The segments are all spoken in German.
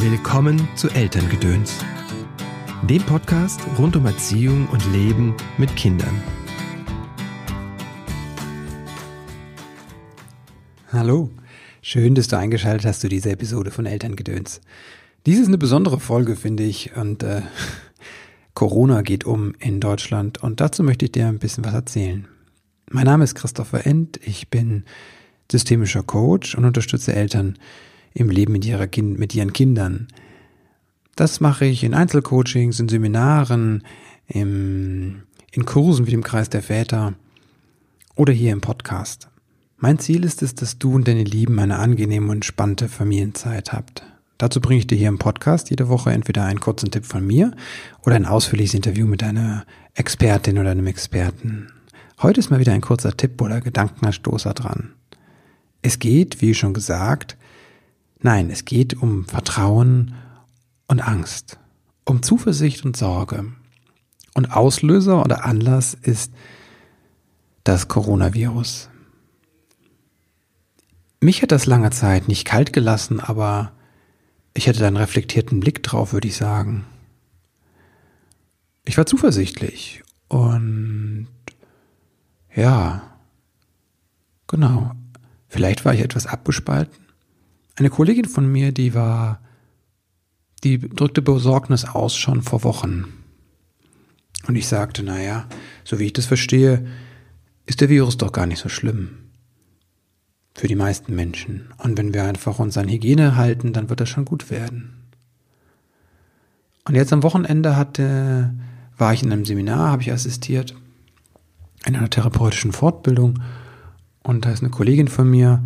Willkommen zu Elterngedöns, dem Podcast rund um Erziehung und Leben mit Kindern. Hallo, schön, dass du eingeschaltet hast zu dieser Episode von Elterngedöns. Dies ist eine besondere Folge, finde ich, und äh, Corona geht um in Deutschland und dazu möchte ich dir ein bisschen was erzählen. Mein Name ist Christopher End, ich bin systemischer Coach und unterstütze Eltern im Leben mit, ihrer kind, mit ihren Kindern. Das mache ich in Einzelcoachings, in Seminaren, im, in Kursen wie dem Kreis der Väter oder hier im Podcast. Mein Ziel ist es, dass du und deine Lieben eine angenehme und entspannte Familienzeit habt. Dazu bringe ich dir hier im Podcast jede Woche entweder einen kurzen Tipp von mir oder ein ausführliches Interview mit einer Expertin oder einem Experten. Heute ist mal wieder ein kurzer Tipp oder Gedankenanstoßer dran. Es geht, wie schon gesagt, Nein, es geht um Vertrauen und Angst, um Zuversicht und Sorge. Und Auslöser oder Anlass ist das Coronavirus. Mich hat das lange Zeit nicht kalt gelassen, aber ich hatte da einen reflektierten Blick drauf, würde ich sagen. Ich war zuversichtlich und ja, genau. Vielleicht war ich etwas abgespalten, eine Kollegin von mir, die war, die drückte Besorgnis aus schon vor Wochen. Und ich sagte, naja, so wie ich das verstehe, ist der Virus doch gar nicht so schlimm. Für die meisten Menschen. Und wenn wir einfach uns an Hygiene halten, dann wird das schon gut werden. Und jetzt am Wochenende hatte, war ich in einem Seminar, habe ich assistiert, in einer therapeutischen Fortbildung. Und da ist eine Kollegin von mir,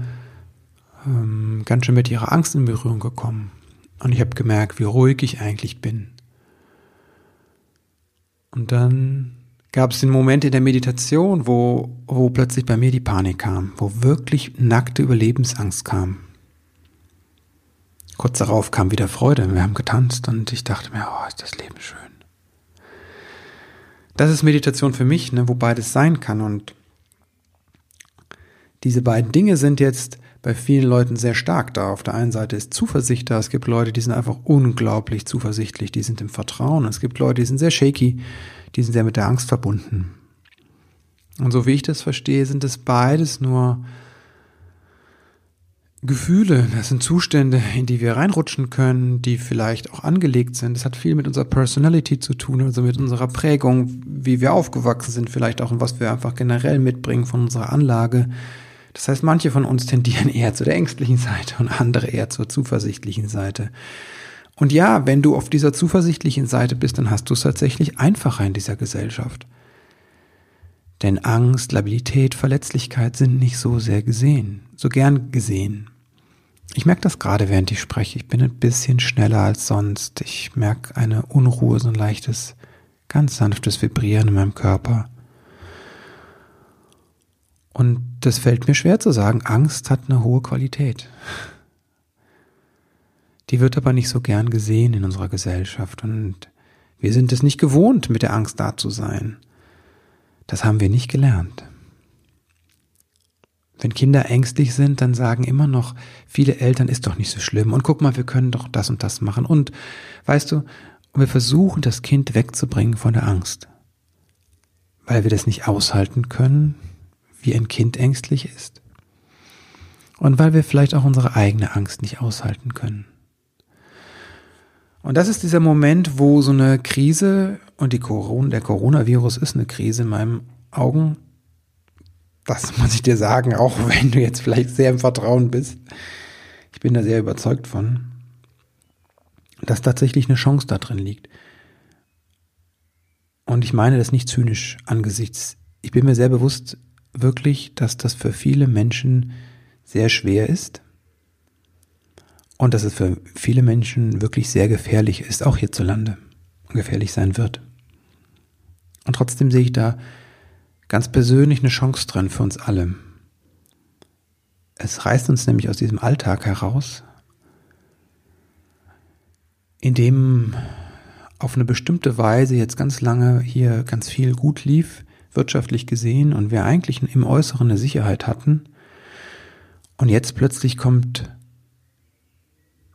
ähm, ganz schön mit ihrer Angst in Berührung gekommen. Und ich habe gemerkt, wie ruhig ich eigentlich bin. Und dann gab es den Moment in der Meditation, wo, wo plötzlich bei mir die Panik kam, wo wirklich nackte Überlebensangst kam. Kurz darauf kam wieder Freude. Wir haben getanzt und ich dachte mir, oh, ist das Leben schön. Das ist Meditation für mich, ne, wo beides sein kann. Und diese beiden Dinge sind jetzt bei vielen Leuten sehr stark da. Auf der einen Seite ist Zuversicht da. Es gibt Leute, die sind einfach unglaublich zuversichtlich, die sind im Vertrauen. Es gibt Leute, die sind sehr shaky, die sind sehr mit der Angst verbunden. Und so wie ich das verstehe, sind es beides nur Gefühle, das sind Zustände, in die wir reinrutschen können, die vielleicht auch angelegt sind. Das hat viel mit unserer Personality zu tun, also mit unserer Prägung, wie wir aufgewachsen sind, vielleicht auch und was wir einfach generell mitbringen von unserer Anlage. Das heißt, manche von uns tendieren eher zu der ängstlichen Seite und andere eher zur zuversichtlichen Seite. Und ja, wenn du auf dieser zuversichtlichen Seite bist, dann hast du es tatsächlich einfacher in dieser Gesellschaft. Denn Angst, Labilität, Verletzlichkeit sind nicht so sehr gesehen, so gern gesehen. Ich merke das gerade, während ich spreche. Ich bin ein bisschen schneller als sonst. Ich merke eine Unruhe, so ein leichtes, ganz sanftes Vibrieren in meinem Körper. Und das fällt mir schwer zu sagen. Angst hat eine hohe Qualität. Die wird aber nicht so gern gesehen in unserer Gesellschaft und wir sind es nicht gewohnt, mit der Angst da zu sein. Das haben wir nicht gelernt. Wenn Kinder ängstlich sind, dann sagen immer noch viele Eltern, ist doch nicht so schlimm und guck mal, wir können doch das und das machen. Und weißt du, wir versuchen das Kind wegzubringen von der Angst, weil wir das nicht aushalten können, wie ein Kind ängstlich ist. Und weil wir vielleicht auch unsere eigene Angst nicht aushalten können. Und das ist dieser Moment, wo so eine Krise, und die Corona, der Coronavirus ist eine Krise in meinen Augen, das muss ich dir sagen, auch wenn du jetzt vielleicht sehr im Vertrauen bist. Ich bin da sehr überzeugt von, dass tatsächlich eine Chance da drin liegt. Und ich meine das nicht zynisch angesichts. Ich bin mir sehr bewusst, wirklich, dass das für viele Menschen sehr schwer ist und dass es für viele Menschen wirklich sehr gefährlich ist, auch hierzulande und gefährlich sein wird. Und trotzdem sehe ich da ganz persönlich eine Chance drin für uns alle. Es reißt uns nämlich aus diesem Alltag heraus, in dem auf eine bestimmte Weise jetzt ganz lange hier ganz viel gut lief, wirtschaftlich gesehen und wir eigentlich im Äußeren eine Sicherheit hatten. Und jetzt plötzlich kommt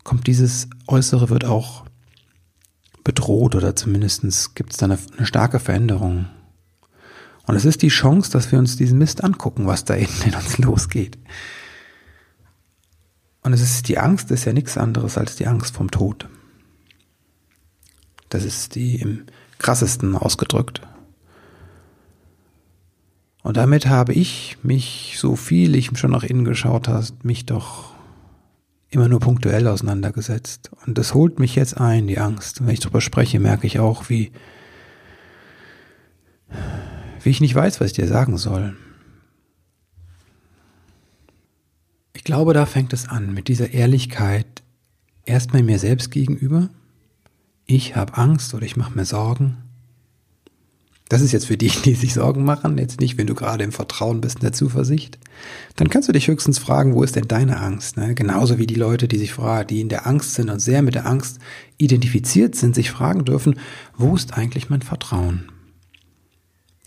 kommt dieses Äußere wird auch bedroht oder zumindest gibt es da eine, eine starke Veränderung. Und es ist die Chance, dass wir uns diesen Mist angucken, was da innen in uns losgeht. Und es ist die Angst, ist ja nichts anderes als die Angst vom Tod. Das ist die im krassesten ausgedrückt. Und damit habe ich mich, so viel ich schon nach innen geschaut hast, mich doch immer nur punktuell auseinandergesetzt. Und das holt mich jetzt ein, die Angst. Und wenn ich darüber spreche, merke ich auch, wie, wie ich nicht weiß, was ich dir sagen soll. Ich glaube, da fängt es an, mit dieser Ehrlichkeit erstmal mir selbst gegenüber. Ich habe Angst oder ich mache mir Sorgen. Das ist jetzt für die, die sich Sorgen machen, jetzt nicht, wenn du gerade im Vertrauen bist, in der Zuversicht. Dann kannst du dich höchstens fragen, wo ist denn deine Angst? Ne? Genauso wie die Leute, die sich fragen, die in der Angst sind und sehr mit der Angst identifiziert sind, sich fragen dürfen, wo ist eigentlich mein Vertrauen?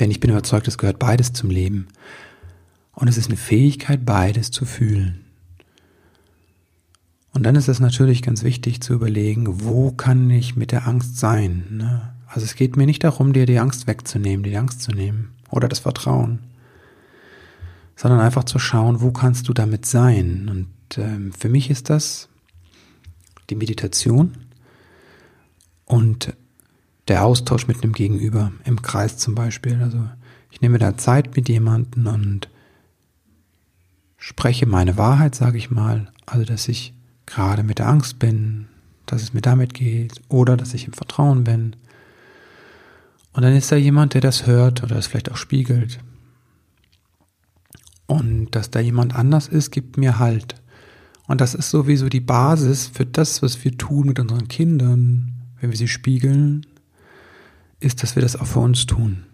Denn ich bin überzeugt, es gehört beides zum Leben. Und es ist eine Fähigkeit, beides zu fühlen. Und dann ist es natürlich ganz wichtig zu überlegen, wo kann ich mit der Angst sein? Ne? Also es geht mir nicht darum, dir die Angst wegzunehmen, die Angst zu nehmen oder das Vertrauen, sondern einfach zu schauen, wo kannst du damit sein. Und ähm, für mich ist das die Meditation und der Austausch mit einem Gegenüber im Kreis zum Beispiel. Also ich nehme da Zeit mit jemandem und spreche meine Wahrheit, sage ich mal. Also dass ich gerade mit der Angst bin, dass es mir damit geht oder dass ich im Vertrauen bin und dann ist da jemand, der das hört oder es vielleicht auch spiegelt. Und dass da jemand anders ist, gibt mir Halt. Und das ist sowieso die Basis für das, was wir tun mit unseren Kindern, wenn wir sie spiegeln, ist, dass wir das auch für uns tun.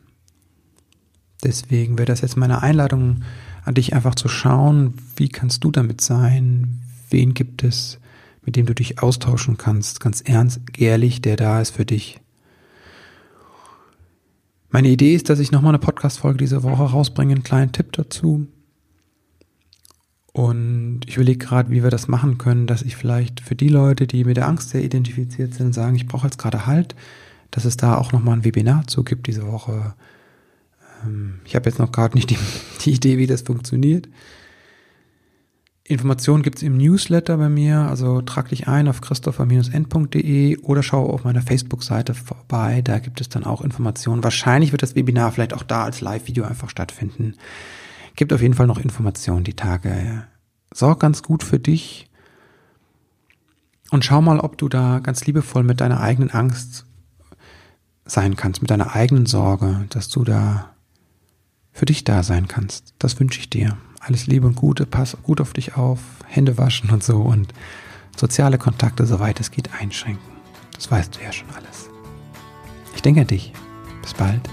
Deswegen wäre das jetzt meine Einladung an dich, einfach zu schauen, wie kannst du damit sein? Wen gibt es, mit dem du dich austauschen kannst, ganz ernst, ehrlich, der da ist für dich? Meine Idee ist, dass ich nochmal eine Podcast-Folge diese Woche rausbringe, einen kleinen Tipp dazu. Und ich überlege gerade, wie wir das machen können, dass ich vielleicht für die Leute, die mit der Angst sehr identifiziert sind, sagen, ich brauche jetzt gerade Halt, dass es da auch nochmal ein Webinar zu gibt diese Woche. Ähm, ich habe jetzt noch gerade nicht die, die Idee, wie das funktioniert. Informationen gibt's im Newsletter bei mir, also trag dich ein auf christopher-end.de oder schau auf meiner Facebook-Seite vorbei, da gibt es dann auch Informationen. Wahrscheinlich wird das Webinar vielleicht auch da als Live-Video einfach stattfinden. Gibt auf jeden Fall noch Informationen die Tage. Sorg ganz gut für dich und schau mal, ob du da ganz liebevoll mit deiner eigenen Angst sein kannst, mit deiner eigenen Sorge, dass du da für dich da sein kannst. Das wünsche ich dir. Alles Liebe und Gute, pass gut auf dich auf, Hände waschen und so und soziale Kontakte, soweit es geht, einschränken. Das weißt du ja schon alles. Ich denke an dich. Bis bald.